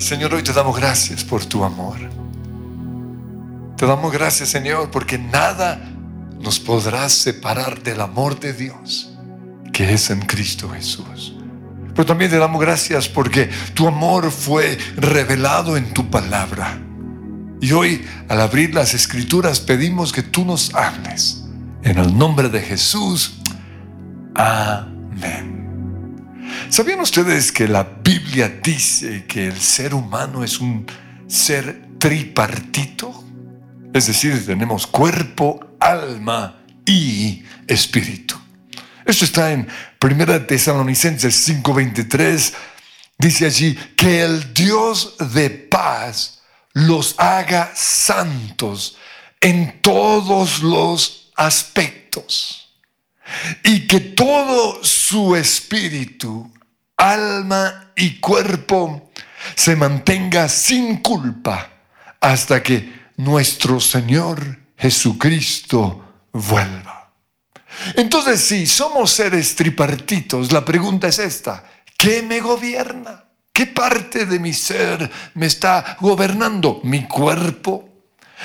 Señor, hoy te damos gracias por tu amor. Te damos gracias, Señor, porque nada nos podrá separar del amor de Dios que es en Cristo Jesús. Pero también te damos gracias porque tu amor fue revelado en tu palabra. Y hoy, al abrir las escrituras, pedimos que tú nos hables. En el nombre de Jesús. Amén. ¿Sabían ustedes que la Biblia dice que el ser humano es un ser tripartito? Es decir, tenemos cuerpo, alma y espíritu. Esto está en 1 Tesalonicenses 5:23. Dice allí que el Dios de paz los haga santos en todos los aspectos y que todo su espíritu, alma y cuerpo se mantenga sin culpa hasta que nuestro Señor Jesucristo vuelva. Entonces, si somos seres tripartitos, la pregunta es esta, ¿qué me gobierna? ¿Qué parte de mi ser me está gobernando? ¿Mi cuerpo?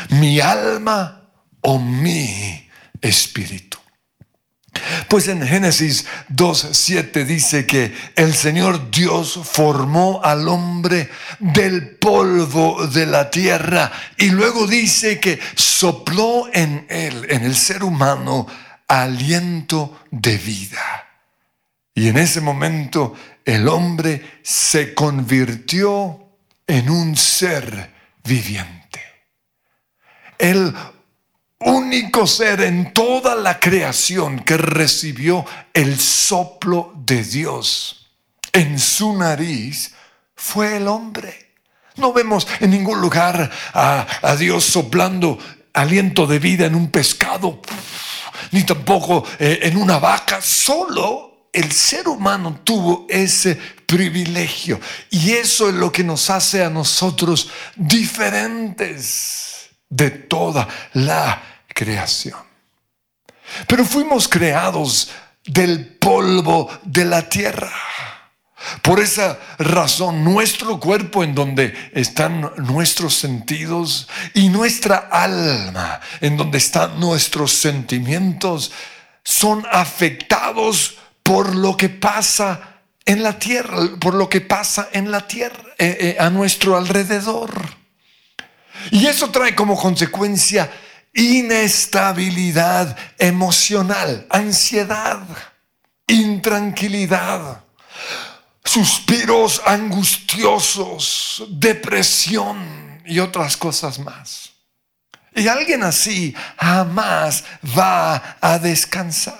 ¿Mi alma o mi espíritu? Pues en Génesis 2.7 dice que el Señor Dios formó al hombre del polvo de la tierra y luego dice que sopló en él, en el ser humano, aliento de vida. Y en ese momento el hombre se convirtió en un ser viviente. Él único ser en toda la creación que recibió el soplo de Dios en su nariz fue el hombre. No vemos en ningún lugar a, Dios soplando aliento de vida en un pescado, ni tampoco eh, en una vaca, solo el ser humano tuvo ese privilegio. Y eso es lo que nos hace a nosotros diferentes de toda la creación. Pero fuimos creados del polvo de la tierra. Por esa razón, nuestro cuerpo en donde están nuestros sentidos y nuestra alma en donde están nuestros sentimientos son afectados por lo que pasa en la tierra, por lo que pasa en la tierra, eh, eh, a nuestro alrededor. Y eso trae como consecuencia inestabilidad emocional, ansiedad, intranquilidad, suspiros angustiosos, depresión y otras cosas más. Y alguien así jamás va a descansar.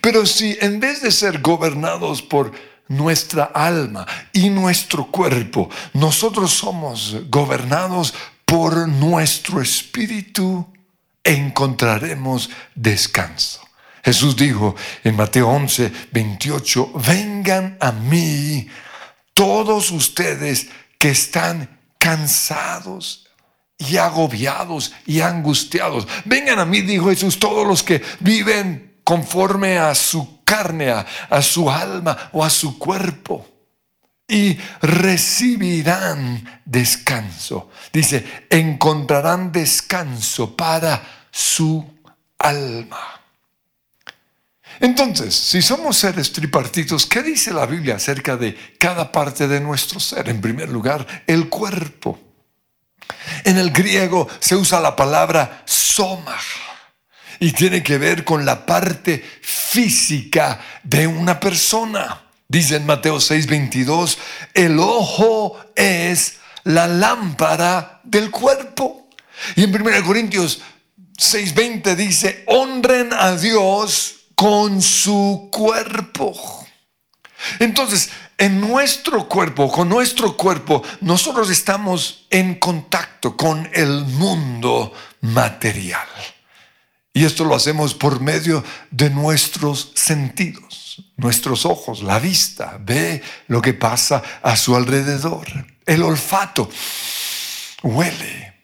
Pero si en vez de ser gobernados por nuestra alma y nuestro cuerpo. Nosotros somos gobernados por nuestro espíritu. Encontraremos descanso. Jesús dijo en Mateo 11, 28, vengan a mí todos ustedes que están cansados y agobiados y angustiados. Vengan a mí, dijo Jesús, todos los que viven conforme a su carne, a, su alma o a su cuerpo y recibirán descanso. Dice, encontrarán descanso para su alma. Entonces, si somos seres tripartitos, ¿qué dice la Biblia acerca de cada parte de nuestro ser? En primer lugar, el cuerpo. En el griego se usa la palabra soma y tiene que ver con la parte física de una persona. Dice en Mateo 6:22, el ojo es la lámpara del cuerpo. Y en 1 Corintios 6:20 dice, honren a Dios con su cuerpo. Entonces, en nuestro cuerpo, con nuestro cuerpo, nosotros estamos en contacto con el mundo material. Y esto lo hacemos por medio de nuestros sentidos, nuestros ojos, la vista, ve lo que pasa a su alrededor, el olfato, huele,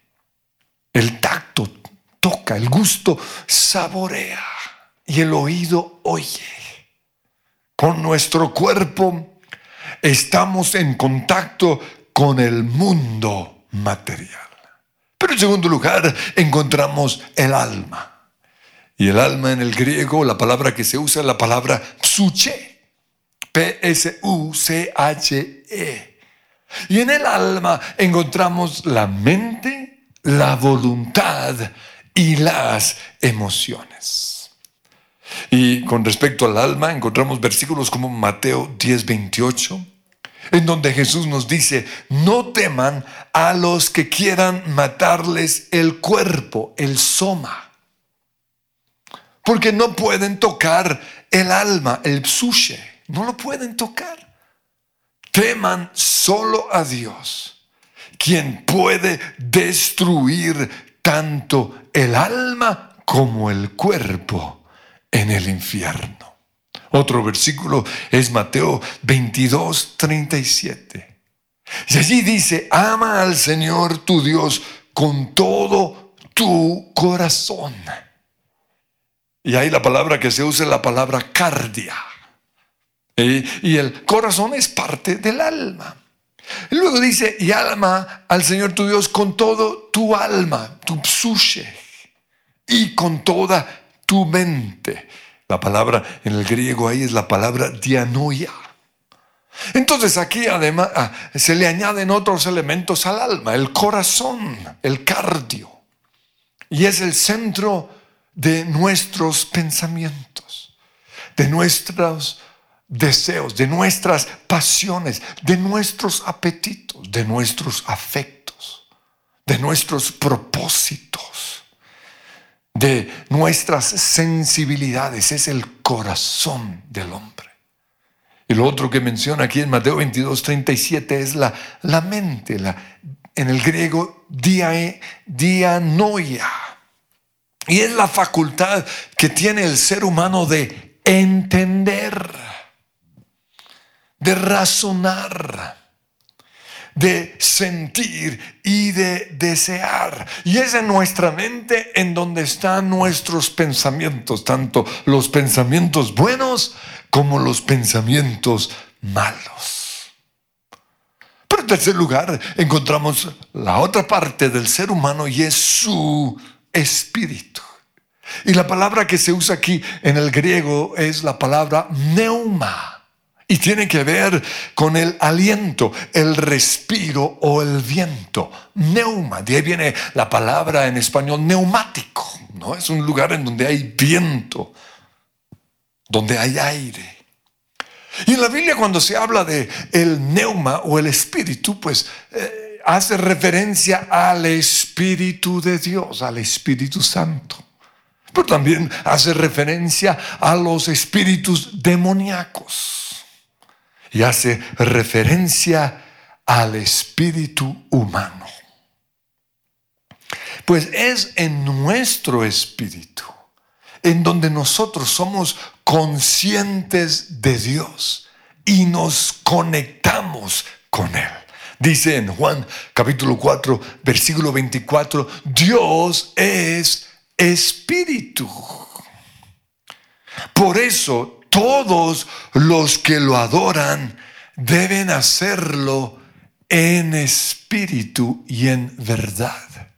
el tacto, toca, el gusto, saborea y el oído oye. Con nuestro cuerpo estamos en contacto con el mundo material. Pero en segundo lugar encontramos el alma. Y el alma en el griego, la palabra que se usa es la palabra psuche. P-S-U-C-H-E. Y en el alma encontramos la mente, la voluntad y las emociones. Y con respecto al alma, encontramos versículos como Mateo 10, 28, en donde Jesús nos dice, no teman a los que quieran matarles el cuerpo, el soma, porque no pueden tocar el alma, el psuche, no lo pueden tocar. Teman solo a Dios, quien puede destruir tanto el alma como el cuerpo en el infierno. Otro versículo es Mateo 22, 37. Y allí dice, ama al Señor tu Dios con todo tu corazón. Y ahí la palabra que se usa es la palabra cardia. Y el corazón es parte del alma. Y luego dice, y alma al Señor tu Dios con todo tu alma, tu psuche, y con toda tu mente. La palabra en el griego ahí es la palabra dianoia. Entonces aquí además ah, se le añaden otros elementos al alma, el corazón, el cardio. Y es el centro de nuestros pensamientos, de nuestros deseos, de nuestras pasiones, de nuestros apetitos, de nuestros afectos, de nuestros propósitos de nuestras sensibilidades, es el corazón del hombre. Lo otro que menciona aquí en Mateo 22, 37 es la, la mente, la, en el griego dia, dianoia. Y es la facultad que tiene el ser humano de entender, de razonar de sentir y de desear. Y es en nuestra mente en donde están nuestros pensamientos, tanto los pensamientos buenos como los pensamientos malos. Pero en tercer lugar encontramos la otra parte del ser humano y es su espíritu. Y la palabra que se usa aquí en el griego es la palabra neuma y tiene que ver con el aliento, el respiro o el viento. Neuma, de ahí viene la palabra en español neumático, ¿no? Es un lugar en donde hay viento, donde hay aire. Y en la Biblia cuando se habla de el neuma o el espíritu, pues eh, hace referencia al espíritu de Dios, al Espíritu Santo. Pero también hace referencia a los espíritus demoníacos y hace referencia al espíritu humano. Pues es en nuestro espíritu en donde nosotros somos conscientes de Dios y nos conectamos con Él. Dice en Juan capítulo 4, versículo 24, Dios es espíritu. Por eso todos los que lo adoran deben hacerlo en espíritu y en verdad.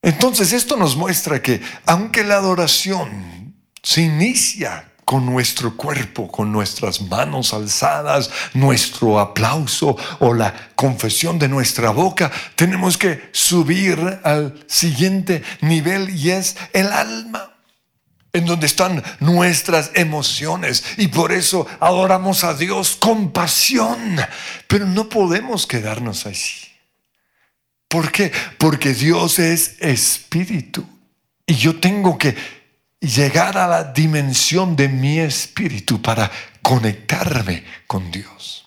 Entonces esto nos muestra que aunque la adoración se inicia con nuestro cuerpo, con nuestras manos alzadas, nuestro aplauso o la confesión de nuestra boca, tenemos que subir al siguiente nivel y es el alma en donde están nuestras emociones y por eso adoramos a Dios con pasión, pero no podemos quedarnos así. ¿Por qué? Porque Dios es espíritu y yo tengo que llegar a la dimensión de mi espíritu para conectarme con Dios.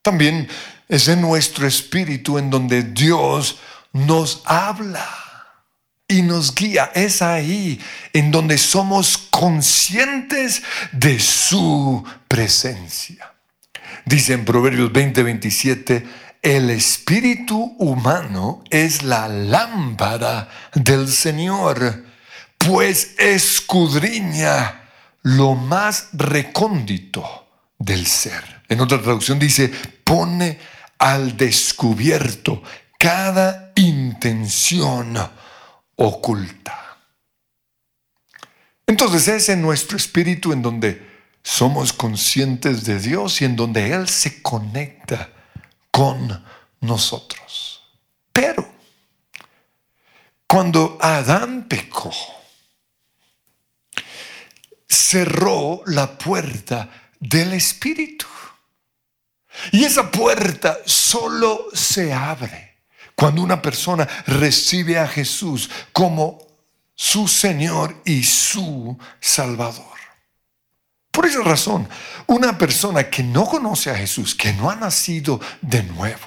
También es en nuestro espíritu en donde Dios nos habla y nos guía. Es ahí en donde somos conscientes de su presencia. Dice en Proverbios 20, 27, el espíritu humano es la lámpara del Señor, pues escudriña lo más recóndito del ser. En otra traducción dice, pone al descubierto cada intención oculta. Entonces es en nuestro espíritu en donde somos conscientes de Dios y en donde Él se conecta con nosotros. Pero cuando Adán pecó, cerró la puerta del espíritu. Y esa puerta solo se abre cuando una persona recibe a Jesús como su Señor y su Salvador. Por esa razón, una persona que no conoce a Jesús, que no ha nacido de nuevo,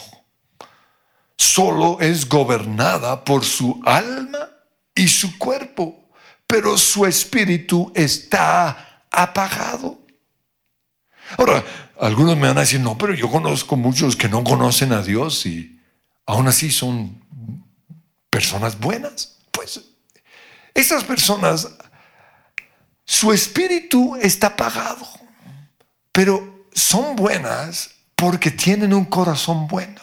solo es gobernada por su alma y su cuerpo, pero su espíritu está apagado. Ahora, algunos me van a decir, no, pero yo conozco muchos que no conocen a Dios y aún así son personas buenas. Pues esas personas, su espíritu está apagado, pero son buenas porque tienen un corazón bueno.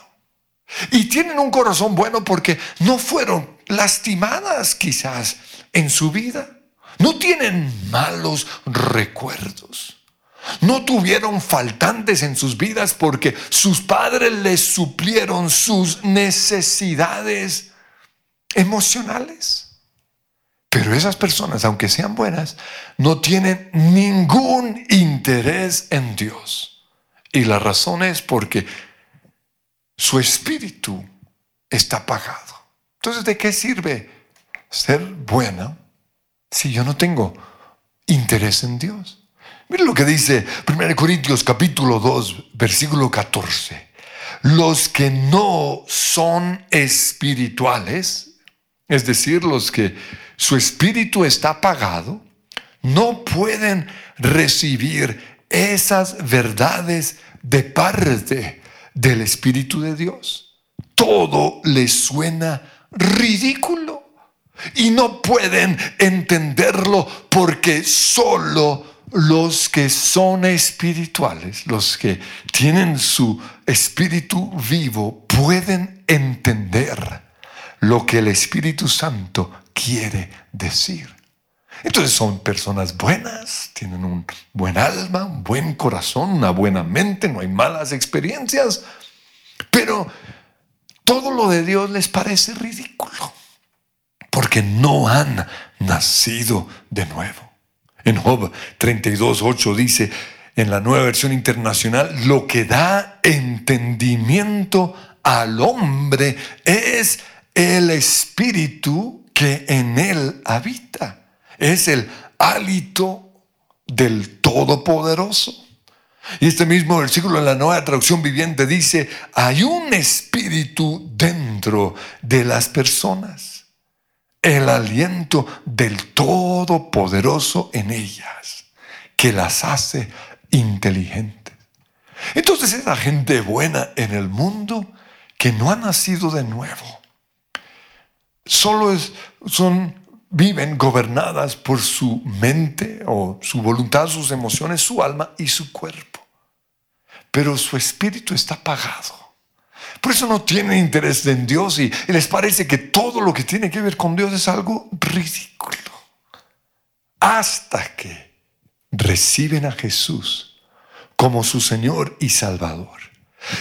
Y tienen un corazón bueno porque no fueron lastimadas quizás en su vida. No tienen malos recuerdos. No tuvieron faltantes en sus vidas porque sus padres les suplieron sus necesidades emocionales. Pero esas personas, aunque sean buenas, no tienen ningún interés en Dios. Y la razón es porque su espíritu está apagado. Entonces, ¿de qué sirve ser buena si yo no tengo interés en Dios? Mira lo que dice 1 Corintios capítulo 2, versículo 14. Los que no son espirituales, es decir, los que su espíritu está apagado, no pueden recibir esas verdades de parte del Espíritu de Dios. Todo les suena ridículo y no pueden entenderlo porque solo los que son espirituales, los que tienen su espíritu vivo, pueden entender lo que el Espíritu Santo quiere decir. Entonces son personas buenas, tienen un buen alma, un buen corazón, una buena mente, no hay malas experiencias, pero todo lo de Dios les parece ridículo, porque no han nacido de nuevo. En Job 32.8 dice, en la nueva versión internacional, lo que da entendimiento al hombre es el espíritu que en él habita. Es el hálito del Todopoderoso. Y este mismo versículo en la nueva traducción viviente dice, hay un espíritu dentro de las personas el aliento del Todopoderoso en ellas, que las hace inteligentes. Entonces esa gente buena en el mundo que no ha nacido de nuevo, solo es, son, viven gobernadas por su mente o su voluntad, sus emociones, su alma y su cuerpo. Pero su espíritu está apagado. Por eso no tienen interés en Dios y, les parece que todo lo que tiene que ver con Dios es algo ridículo. Hasta que reciben a Jesús como su Señor y Salvador.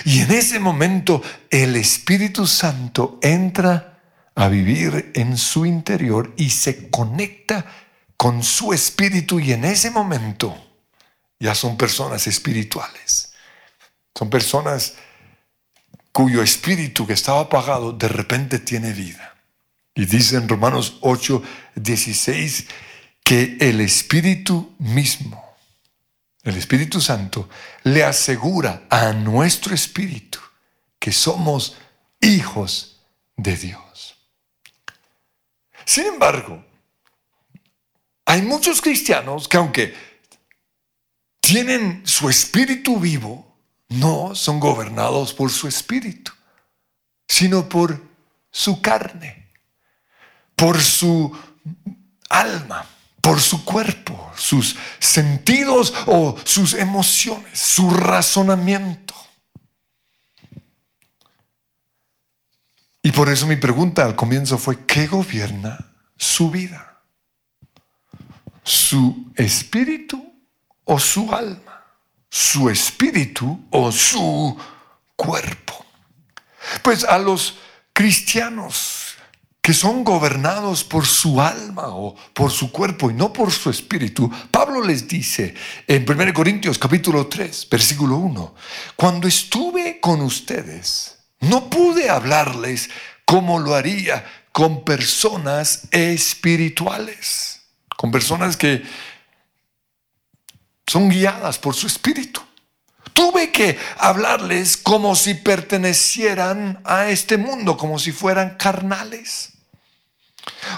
Y en ese momento el Espíritu Santo entra a vivir en su interior y se conecta con su espíritu y en ese momento ya son personas espirituales. Son personas cuyo espíritu que estaba apagado de repente tiene vida. Y dice en Romanos 8, 16 que el Espíritu mismo, el Espíritu Santo, le asegura a nuestro espíritu que somos hijos de Dios. Sin embargo, hay muchos cristianos que aunque tienen su espíritu vivo, no son gobernados por su espíritu, sino por su carne, por su alma, por su cuerpo, sus sentidos o sus emociones, su razonamiento. Y por eso mi pregunta al comienzo fue, ¿qué gobierna su vida? ¿Su espíritu o su alma? ¿Su espíritu o su cuerpo? Pues a los cristianos que son gobernados por su alma o por su cuerpo y no por su espíritu, Pablo les dice en 1 Corintios capítulo 3, versículo 1, cuando estuve con ustedes, no pude hablarles como lo haría con personas espirituales, con personas que son guiadas por su espíritu. Tuve que hablarles como si pertenecieran a este mundo, como si fueran carnales.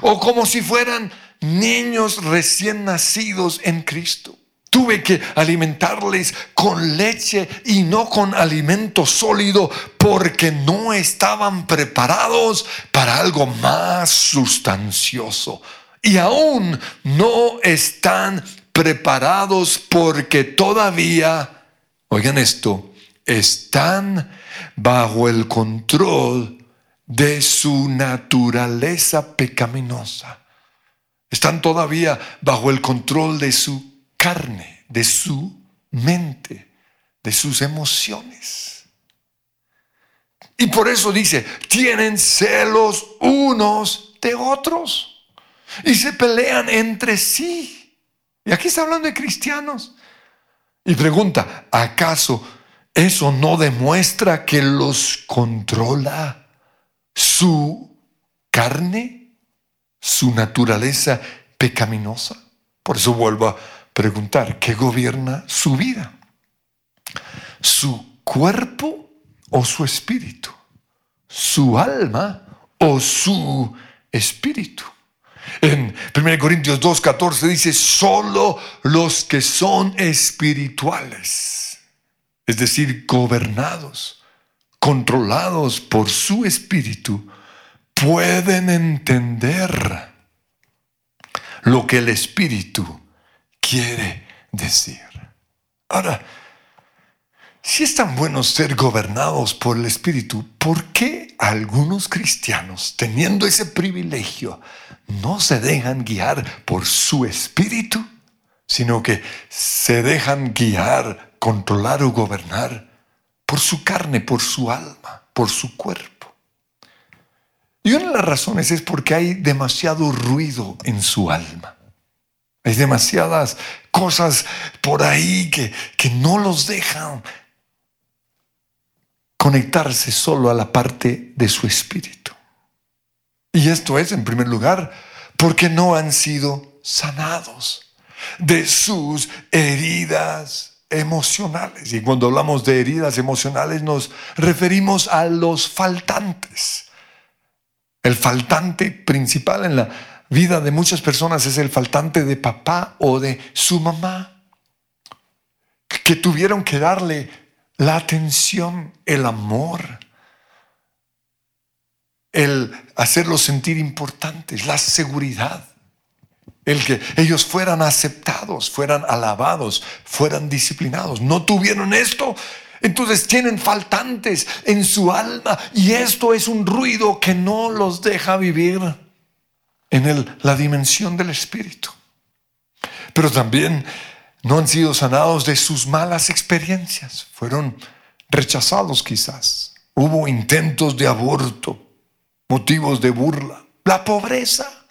O como si fueran niños recién nacidos en Cristo. Tuve que alimentarles con leche y no con alimento sólido porque no estaban preparados para algo más sustancioso. Y aún no están preparados porque todavía oigan esto, están bajo el control de su naturaleza pecaminosa. Están todavía bajo el control de su carne, de su mente, de sus emociones. Y por eso dice, tienen celos unos de otros y se pelean entre sí. Y aquí está hablando de cristianos. Y pregunta, ¿acaso eso no demuestra que los controla su carne, su naturaleza pecaminosa? Por eso vuelvo a preguntar, ¿qué gobierna su vida? ¿Su cuerpo o su espíritu? ¿Su alma o su espíritu? En 1 Corintios 2.14 dice, solo los que son espirituales, es decir, gobernados, controlados por su espíritu, pueden entender lo que el espíritu quiere decir. Ahora, si es tan bueno ser gobernados por el Espíritu, ¿por qué algunos cristianos, teniendo ese privilegio, no se dejan guiar por su espíritu, sino que se dejan guiar, controlar o gobernar por su carne, por su alma, por su cuerpo. Y una de las razones es porque hay demasiado ruido en su alma. Hay demasiadas cosas por ahí que, que no los dejan conectarse solo a la parte de su espíritu. Y esto es, en primer lugar, porque no han sido sanados de sus heridas emocionales. Y cuando hablamos de heridas emocionales nos referimos a los faltantes. El faltante principal en la vida de muchas personas es el faltante de papá o de su mamá, que tuvieron que darle la atención, el amor, el hacerlos sentir importantes, la seguridad, el que ellos fueran aceptados, fueran alabados, fueran disciplinados. No tuvieron esto, entonces tienen faltantes en su alma y esto es un ruido que no los deja vivir en la dimensión del espíritu. Pero también no han sido sanados de sus malas experiencias, fueron rechazados quizás. Hubo intentos de aborto, motivos de burla, la pobreza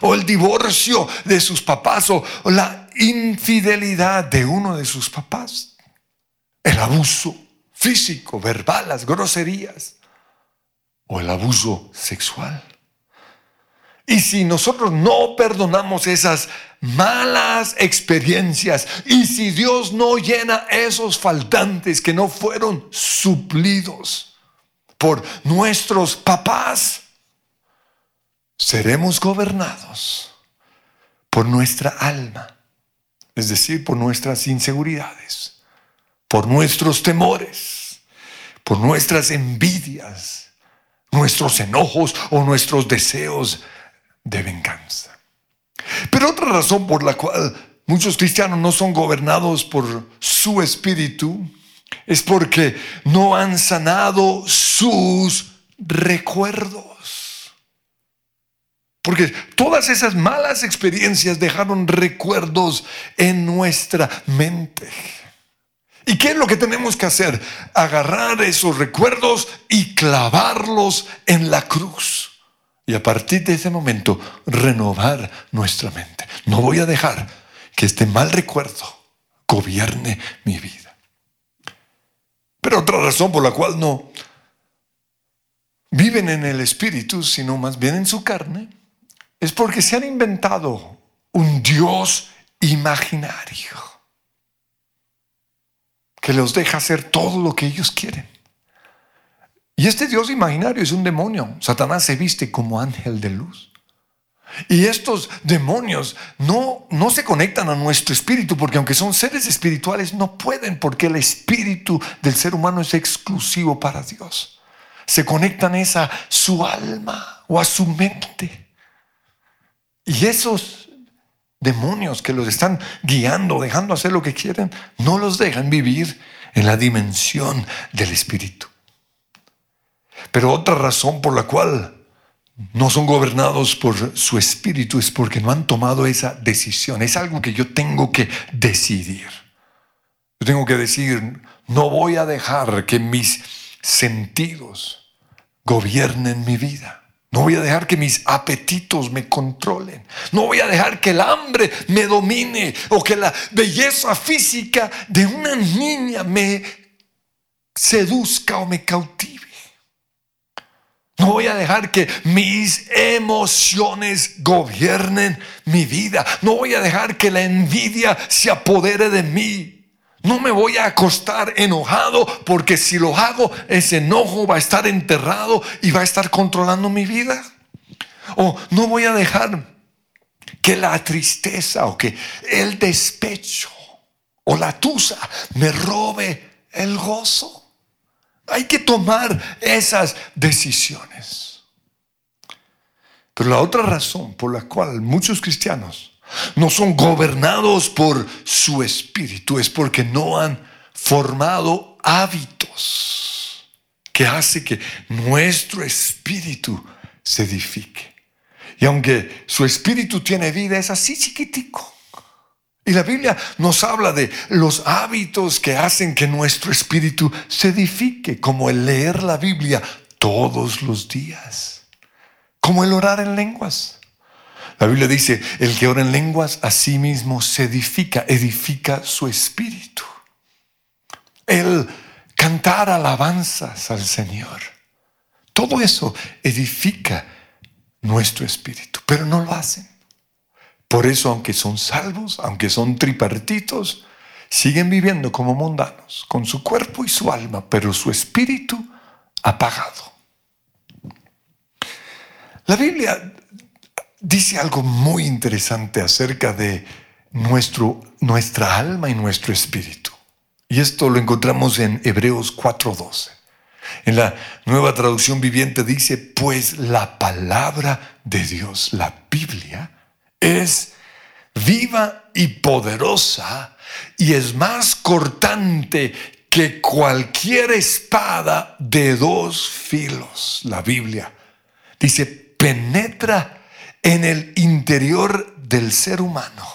o el divorcio de sus papás o la infidelidad de uno de sus papás, el abuso físico, verbal, las groserías o el abuso sexual. Y si nosotros no perdonamos esas malas experiencias y si Dios no llena esos faltantes que no fueron suplidos, por nuestros papás, seremos gobernados por nuestra alma, es decir, por nuestras inseguridades, por nuestros temores, por nuestras envidias, nuestros enojos o nuestros deseos de venganza. Pero otra razón por la cual muchos cristianos no son gobernados por su espíritu es porque no han sanado sus recuerdos. Porque todas esas malas experiencias dejaron recuerdos en nuestra mente. ¿Y qué es lo que tenemos que hacer? Agarrar esos recuerdos y clavarlos en la cruz. Y a partir de ese momento, renovar nuestra mente. No voy a dejar que este mal recuerdo gobierne mi vida. Pero otra razón por la cual no viven en el espíritu, sino más bien en su carne, es porque se han inventado un Dios imaginario que los deja hacer todo lo que ellos quieren. Y este Dios imaginario es un demonio. Satanás se viste como ángel de luz. Y estos demonios no, no se conectan a nuestro espíritu porque aunque son seres espirituales no pueden porque el espíritu del ser humano es exclusivo para Dios. Se conectan es a su alma o a su mente. Y esos demonios que los están guiando, dejando hacer lo que quieren, no los dejan vivir en la dimensión del espíritu. Pero otra razón por la cual no son gobernados por su espíritu es porque no han tomado esa decisión. Es algo que yo tengo que decidir. Yo tengo que decir, no voy a dejar que mis sentidos gobiernen mi vida. No voy a dejar que mis apetitos me controlen. No voy a dejar que el hambre me domine o que la belleza física de una niña me seduzca o me cautive. No voy a dejar que mis emociones gobiernen mi vida. No voy a dejar que la envidia se apodere de mí. No me voy a acostar enojado porque si lo hago, ese enojo va a estar enterrado y va a estar controlando mi vida. O no voy a dejar que la tristeza o que el despecho o la tusa me robe el gozo. Hay que tomar esas decisiones. Pero la otra razón por la cual muchos cristianos no son gobernados por su espíritu, es porque no han formado hábitos que hace que nuestro espíritu se edifique. Y aunque su espíritu tiene vida, es así chiquitico. Y la Biblia nos habla de los hábitos que hacen que nuestro espíritu se edifique, como el leer la Biblia todos los días, como el orar en lenguas, la Biblia dice, el que ora en lenguas a sí mismo se edifica, edifica su espíritu. El cantar alabanzas al Señor. Todo eso edifica nuestro espíritu, pero no lo hacen. Por eso, aunque son salvos, aunque son tripartitos, siguen viviendo como mundanos, con su cuerpo y su alma, pero su espíritu apagado. La Biblia dice algo muy interesante acerca de nuestro, nuestra alma y nuestro espíritu. Y esto lo encontramos en Hebreos 4:12. En la nueva traducción viviente dice, pues la palabra de Dios, la Biblia, es viva y poderosa y es más cortante que cualquier espada de dos filos. La Biblia dice, penetra en el interior del ser humano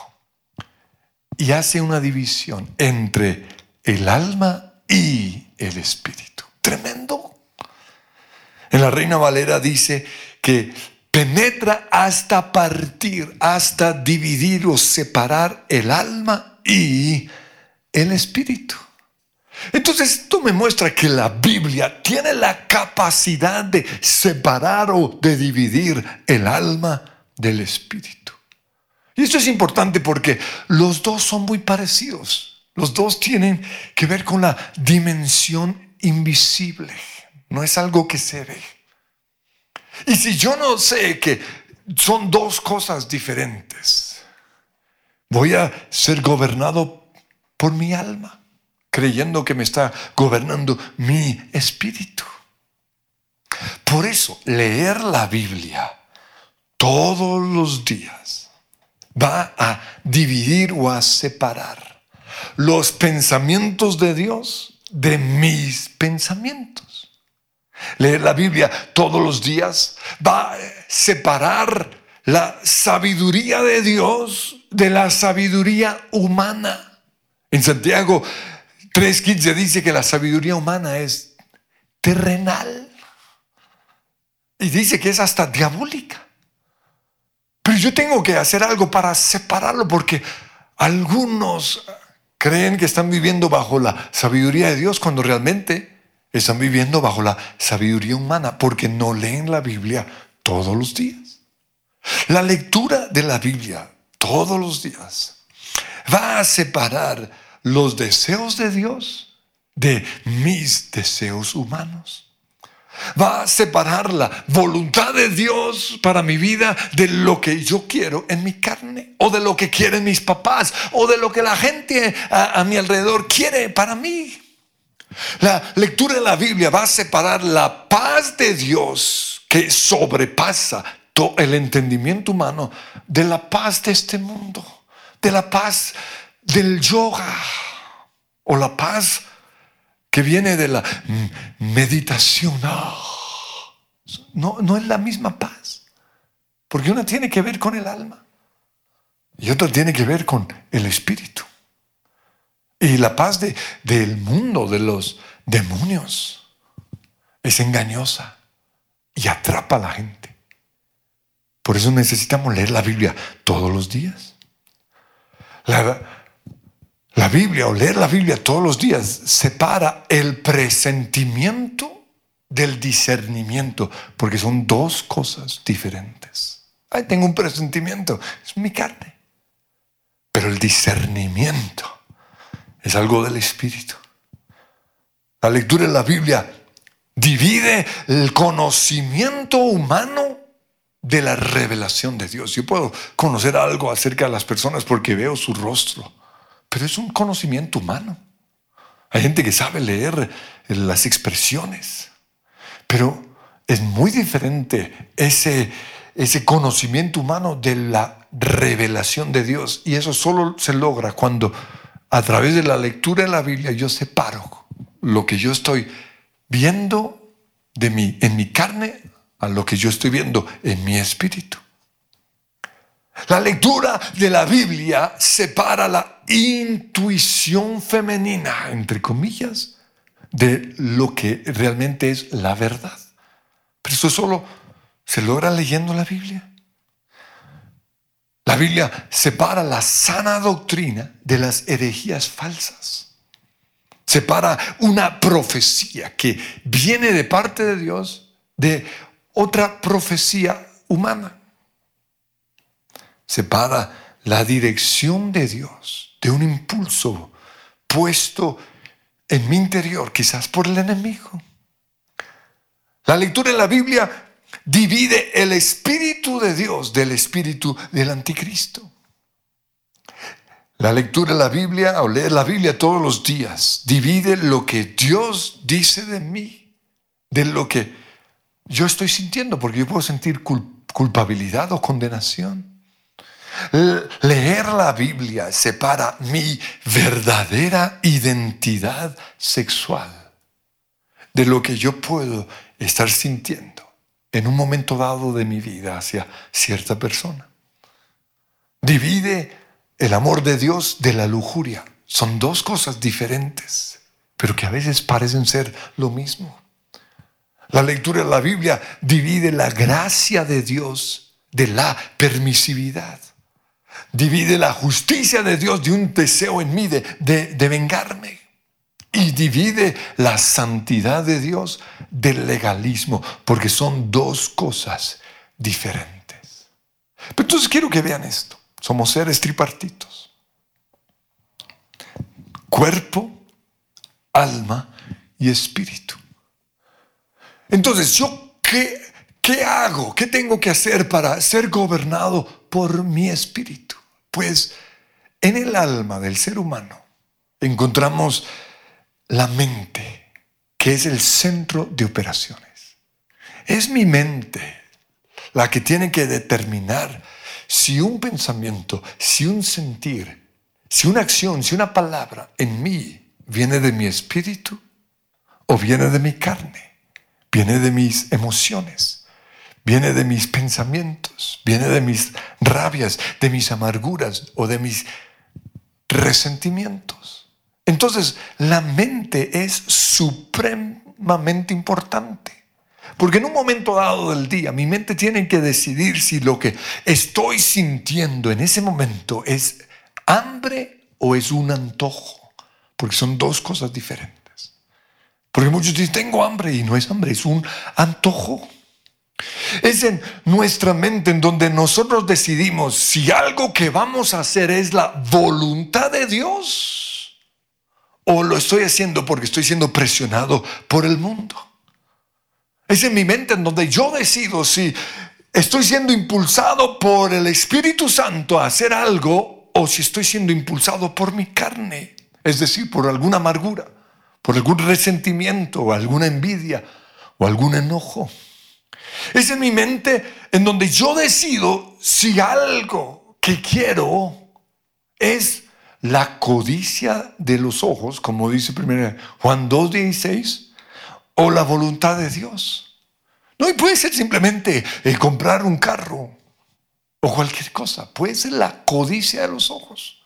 y hace una división entre el alma y el espíritu. Tremendo. En la Reina Valera dice que penetra hasta partir, hasta dividir o separar el alma y el espíritu. Entonces esto me muestra que la Biblia tiene la capacidad de separar o de dividir el alma del Espíritu. Y esto es importante porque los dos son muy parecidos. Los dos tienen que ver con la dimensión invisible. No es algo que se ve. Y si yo no sé que son dos cosas diferentes, voy a ser gobernado por mi alma, creyendo que me está gobernando mi espíritu. Por eso, leer la Biblia todos los días va a dividir o a separar los pensamientos de Dios de mis pensamientos. Leer la Biblia todos los días va a separar la sabiduría de Dios de la sabiduría humana. En Santiago 3.15 dice que la sabiduría humana es terrenal. Y dice que es hasta diabólica. Pero yo tengo que hacer algo para separarlo porque algunos creen que están viviendo bajo la sabiduría de Dios cuando realmente están viviendo bajo la sabiduría humana porque no leen la Biblia todos los días. La lectura de la Biblia todos los días va a separar los deseos de Dios de mis deseos humanos. Va a separar la voluntad de Dios para mi vida de lo que yo quiero en mi carne, o de lo que quieren mis papás, o de lo que la gente a, mi alrededor quiere para mí. La lectura de la Biblia va a separar la paz de Dios que sobrepasa todo el entendimiento humano de la paz de este mundo, de la paz del yoga o la paz que viene de la meditación. No, no es la misma paz, porque una tiene que ver con el alma y otra tiene que ver con el espíritu. Y la paz de, del mundo, de los demonios, es engañosa y atrapa a la gente. Por eso necesitamos leer la Biblia todos los días. La, Biblia o leer la Biblia todos los días separa el presentimiento del discernimiento, porque son dos cosas diferentes. Ay, tengo un presentimiento, es mi carne. Pero el discernimiento es algo del Espíritu. La lectura de la Biblia divide el conocimiento humano de la revelación de Dios. Yo puedo conocer algo acerca de las personas porque veo su rostro, pero es un conocimiento humano. Hay gente que sabe leer las expresiones, pero es muy diferente ese, ese conocimiento humano de la revelación de Dios. Y eso solo se logra cuando a través de la lectura de la Biblia yo separo lo que yo estoy viendo de en mi carne a lo que yo estoy viendo en mi espíritu. La lectura de la Biblia separa la intuición femenina, entre comillas, de lo que realmente es la verdad. Pero eso solo se logra leyendo la Biblia. La Biblia separa la sana doctrina de las herejías falsas. Separa una profecía que viene de parte de Dios de otra profecía humana. Separa la dirección de Dios de un impulso puesto en mi interior, quizás por el enemigo. La lectura de la Biblia divide el Espíritu de Dios del Espíritu del Anticristo. La lectura de la Biblia o leer la Biblia todos los días divide lo que Dios dice de mí, de lo que yo estoy sintiendo, porque yo puedo sentir culpabilidad o condenación. Leer la Biblia separa mi verdadera identidad sexual de lo que yo puedo estar sintiendo en un momento dado de mi vida hacia cierta persona. Divide el amor de Dios de la lujuria. Son dos cosas diferentes, pero que a veces parecen ser lo mismo. La lectura de la Biblia divide la gracia de Dios de la permisividad. Divide la justicia de Dios de un deseo en mí de, vengarme. Y divide la santidad de Dios del legalismo, porque son dos cosas diferentes. Pero entonces quiero que vean esto. Somos seres tripartitos. Cuerpo, alma y espíritu. Entonces, ¿yo qué, qué hago? ¿Qué tengo que hacer para ser gobernado por mi espíritu? Pues en el alma del ser humano encontramos la mente, que es el centro de operaciones. Es mi mente la que tiene que determinar si un pensamiento, si un sentir, si una acción, si una palabra en mí viene de mi espíritu o viene de mi carne viene de mis emociones, viene de mis pensamientos, viene de mis rabias, de mis amarguras o de mis resentimientos. Entonces, la mente es supremamente importante. Porque en un momento dado del día mi mente tiene que decidir si lo que estoy sintiendo en ese momento es hambre o es un antojo. Porque son dos cosas diferentes. Porque muchos dicen, tengo hambre y no es hambre, es un antojo. Es en nuestra mente en donde nosotros decidimos si algo que vamos a hacer es la voluntad de Dios o lo estoy haciendo porque estoy siendo presionado por el mundo. Es en mi mente en donde yo decido si estoy siendo impulsado por el Espíritu Santo a hacer algo o si estoy siendo impulsado por mi carne, es decir, por alguna amargura, por algún resentimiento o alguna envidia o algún enojo. Es en mi mente en donde yo decido si algo que quiero es la codicia de los ojos, como dice primero Juan 2.16, o la voluntad de Dios. No, y puede ser simplemente el comprar un carro o cualquier cosa. Puede ser la codicia de los ojos.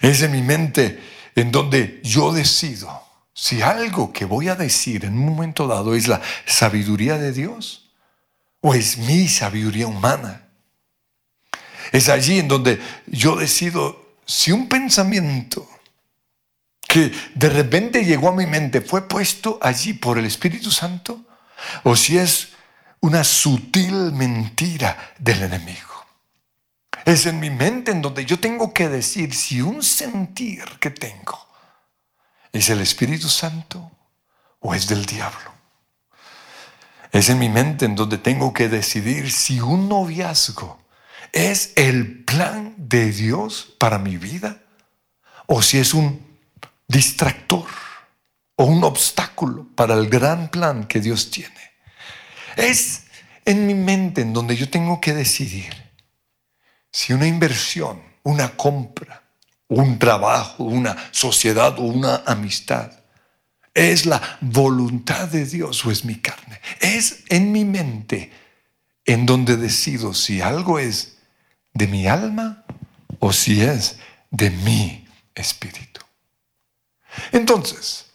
Es en mi mente en donde yo decido si algo que voy a decir en un momento dado es la sabiduría de Dios o es mi sabiduría humana. Es allí en donde yo decido si un pensamiento que de repente llegó a mi mente fue puesto allí por el Espíritu Santo o si es una sutil mentira del enemigo. Es en mi mente en donde yo tengo que decir si un sentir que tengo es el Espíritu Santo o es del diablo. Es en mi mente en donde tengo que decidir si un noviazgo es el plan de Dios para mi vida o si es un distractor o un obstáculo para el gran plan que Dios tiene. Es en mi mente en donde yo tengo que decidir si una inversión, una compra, un trabajo, una sociedad o una amistad es la voluntad de Dios o es mi carne. Es en mi mente en donde decido si algo es de mi alma o si es de mi espíritu. Entonces,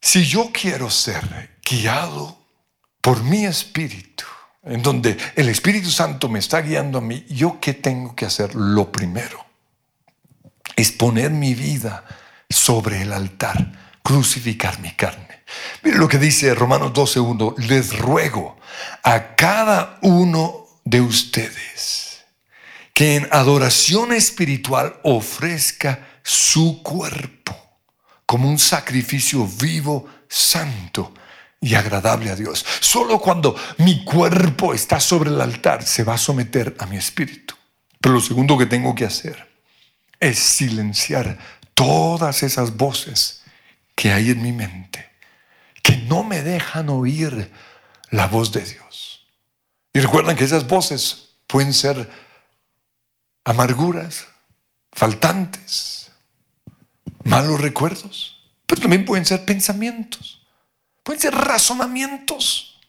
si yo quiero ser guiado por mi espíritu, en donde el Espíritu Santo me está guiando a mí, ¿yo qué tengo que hacer? Lo primero es poner mi vida sobre el altar, crucificar mi carne. Mire lo que dice Romanos 12.1, les ruego a cada uno de ustedes que en adoración espiritual ofrezca su cuerpo como un sacrificio vivo, santo y agradable a Dios. Solo cuando mi cuerpo está sobre el altar se va a someter a mi espíritu. Pero lo segundo que tengo que hacer es silenciar todas esas voces que hay en mi mente, que no me dejan oír la voz de Dios. Y recuerdan que esas voces pueden ser amarguras, faltantes, malos recuerdos, pero también pueden ser pensamientos, pueden ser razonamientos,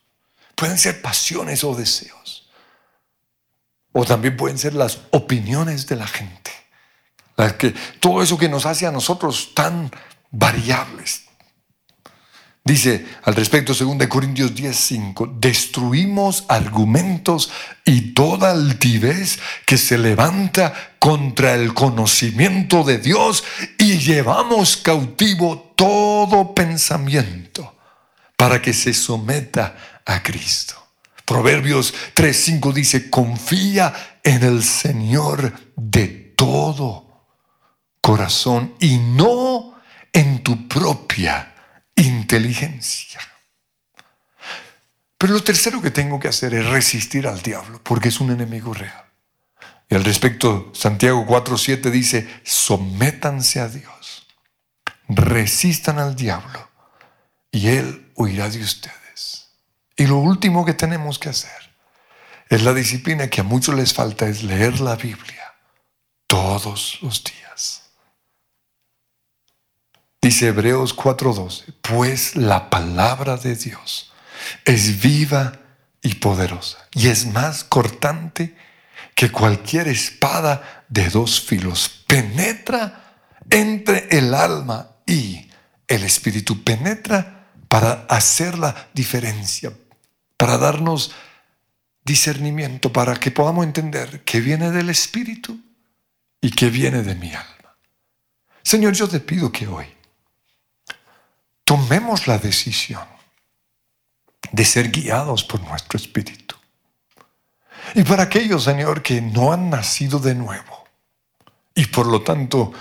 pueden ser pasiones o deseos, o también pueden ser las opiniones de la gente, las que, todo eso que nos hace a nosotros tan variables, Dice al respecto, 2 Corintios 10:5, destruimos argumentos y toda altivez que se levanta contra el conocimiento de Dios y llevamos cautivo todo pensamiento para que se someta a Cristo. Proverbios 3:5 dice, confía en el Señor de todo corazón y no en tu propia inteligencia. Pero lo tercero que tengo que hacer es resistir al diablo, porque es un enemigo real. Y al respecto, Santiago 4.7 dice, sométanse a Dios, resistan al diablo, y él huirá de ustedes. Y lo último que tenemos que hacer es la disciplina que a muchos les falta, es leer la Biblia todos los días. Dice Hebreos 4:12, pues la palabra de Dios es viva y poderosa y es más cortante que cualquier espada de dos filos. Penetra entre el alma y el espíritu. Penetra para hacer la diferencia, para darnos discernimiento, para que podamos entender que viene del espíritu y que viene de mi alma. Señor, yo te pido que hoy tomemos la decisión de ser guiados por nuestro espíritu. Y para aquellos, Señor, que no han nacido de nuevo y por lo tanto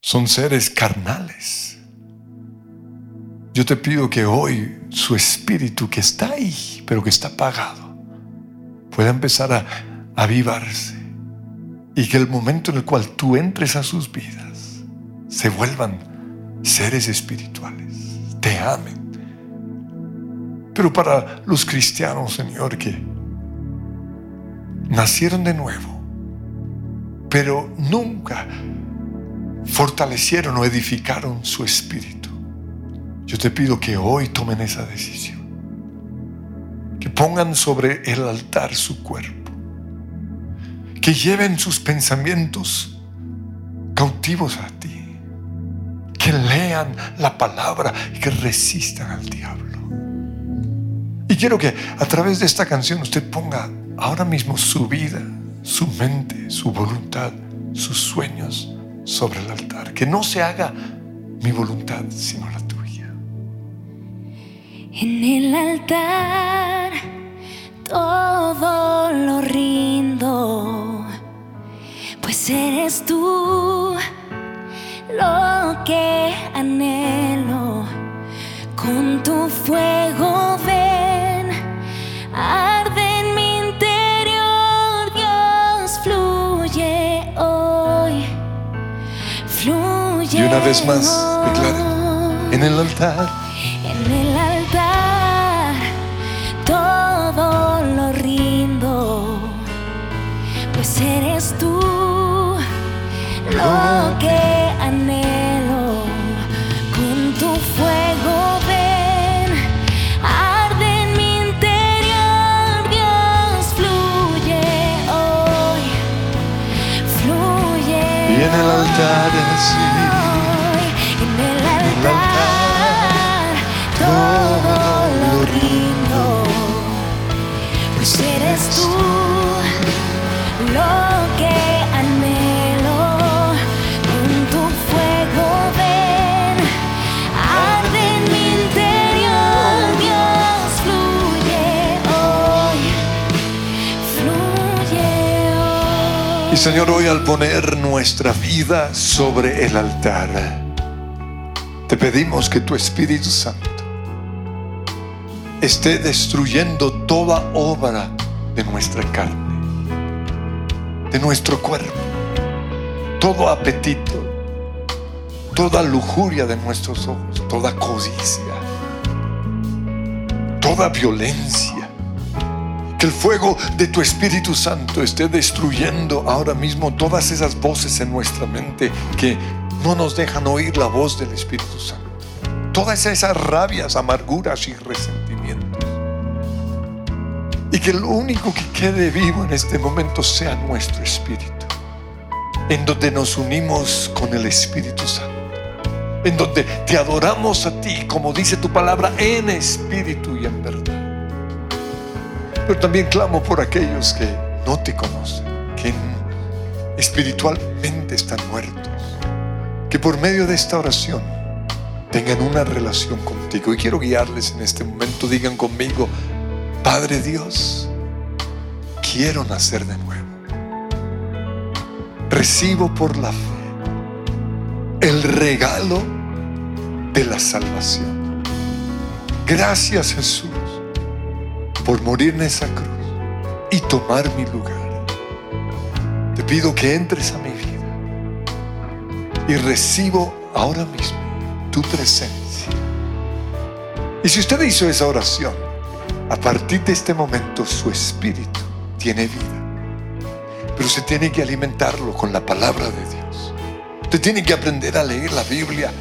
son seres carnales, yo te pido que hoy su espíritu que está ahí, pero que está apagado, pueda empezar a avivarse y que el momento en el cual tú entres a sus vidas se vuelvan seres espirituales, te amen. Pero para los cristianos, Señor, que nacieron de nuevo, pero nunca fortalecieron o edificaron su espíritu, yo te pido que hoy tomen esa decisión, que pongan sobre el altar su cuerpo que lleven sus pensamientos cautivos a ti, que lean la palabra y que resistan al diablo. Y quiero que a través de esta canción usted ponga ahora mismo su vida, su mente, su voluntad, sus sueños sobre el altar. Que no se haga mi voluntad, sino la tuya. En el altar todo lo rindo, pues eres tú lo que anhelo. Con tu fuego ven, arde en mi interior, Dios fluye hoy, fluye. Y una vez más, declare, en el altar. En el altar todo lo rindo, pues eres tú lo que Con tu fuego ven, arde en mi interior, Dios fluye hoy, fluye. Y en el altar Señor, hoy al poner nuestra vida sobre el altar, te pedimos que tu Espíritu Santo esté destruyendo toda obra de nuestra carne, de nuestro cuerpo, todo apetito, toda lujuria de nuestros ojos, toda codicia, toda violencia. Que el fuego de tu Espíritu Santo esté destruyendo ahora mismo todas esas voces en nuestra mente que no nos dejan oír la voz del Espíritu Santo. Todas esas rabias, amarguras y resentimientos. Y que lo único que quede vivo en este momento sea nuestro espíritu. En donde nos unimos con el Espíritu Santo. En donde te adoramos a ti, como dice tu palabra, en espíritu y en verdad. También clamo por aquellos que no te conocen, que espiritualmente están muertos, que por medio de esta oración tengan una relación contigo. Y quiero guiarles en este momento. Digan conmigo, Padre Dios, quiero nacer de nuevo. Recibo por la fe el regalo de la salvación. Gracias Jesús por morir en esa cruz y tomar mi lugar. Te pido que entres a mi vida y recibo ahora mismo tu presencia. Y si usted hizo esa oración, a partir de este momento su espíritu tiene vida. Pero se tiene que alimentarlo con la palabra de Dios. Usted tiene que aprender a leer la Biblia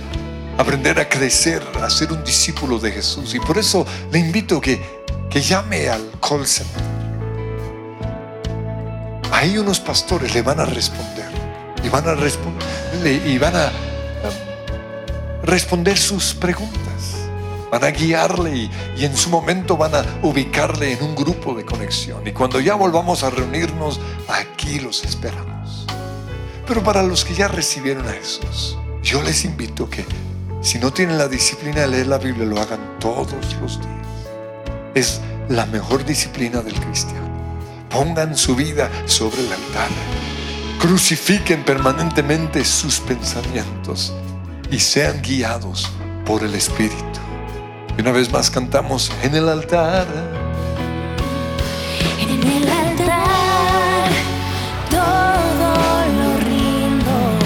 aprender a crecer, a ser un discípulo de Jesús. Y por eso le invito que, que llame al call center. Ahí unos pastores le van a responder y van a responder y van a um, responder sus preguntas. Van a guiarle y, y, en su momento van a ubicarle en un grupo de conexión. Y cuando ya volvamos a reunirnos, aquí los esperamos. Pero para los que ya recibieron a Jesús, yo les invito que si no tienen la disciplina de leer la Biblia, lo hagan todos los días. Es la mejor disciplina del cristiano. Pongan su vida sobre el altar. Crucifiquen permanentemente sus pensamientos y sean guiados por el Espíritu. Y una vez más cantamos en el altar. En el altar todo lo rindo,